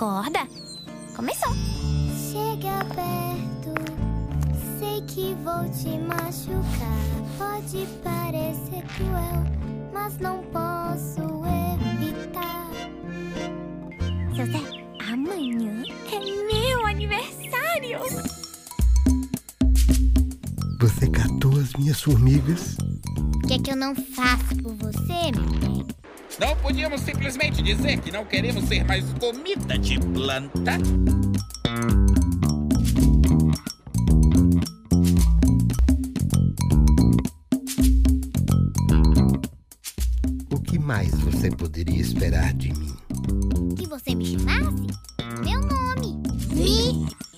Acorda. Começou. Chega perto, sei que vou te machucar. Pode parecer cruel, mas não posso evitar. Seu Zé, amanhã é meu aniversário. Você catou as minhas formigas? O que é que eu não faço por você, meu bem? Não podíamos simplesmente dizer que não queremos ser mais comida de planta? O que mais você poderia esperar de mim? Que você me chamasse? Meu nome.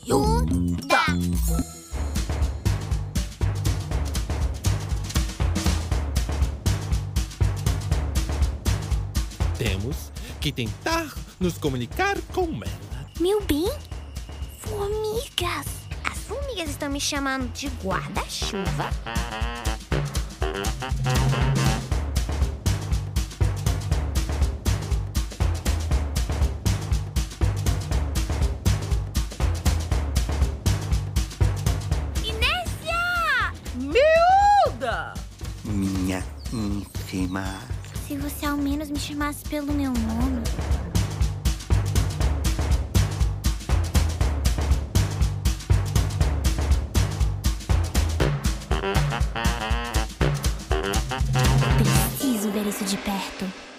Viúda. Temos que tentar nos comunicar com ela. Meu bem, formigas. As formigas estão me chamando de guarda-chuva. Inésia! Miúda! Minha ínfima. Se você ao menos me chamasse pelo meu nome. Preciso ver isso de perto.